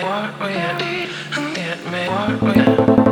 What we had, that man, what we had.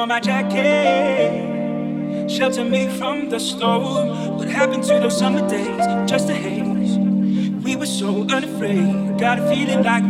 For my jacket. Shelter me from the storm. What happened to those summer days? Just a haze. We were so unafraid. Got a feeling like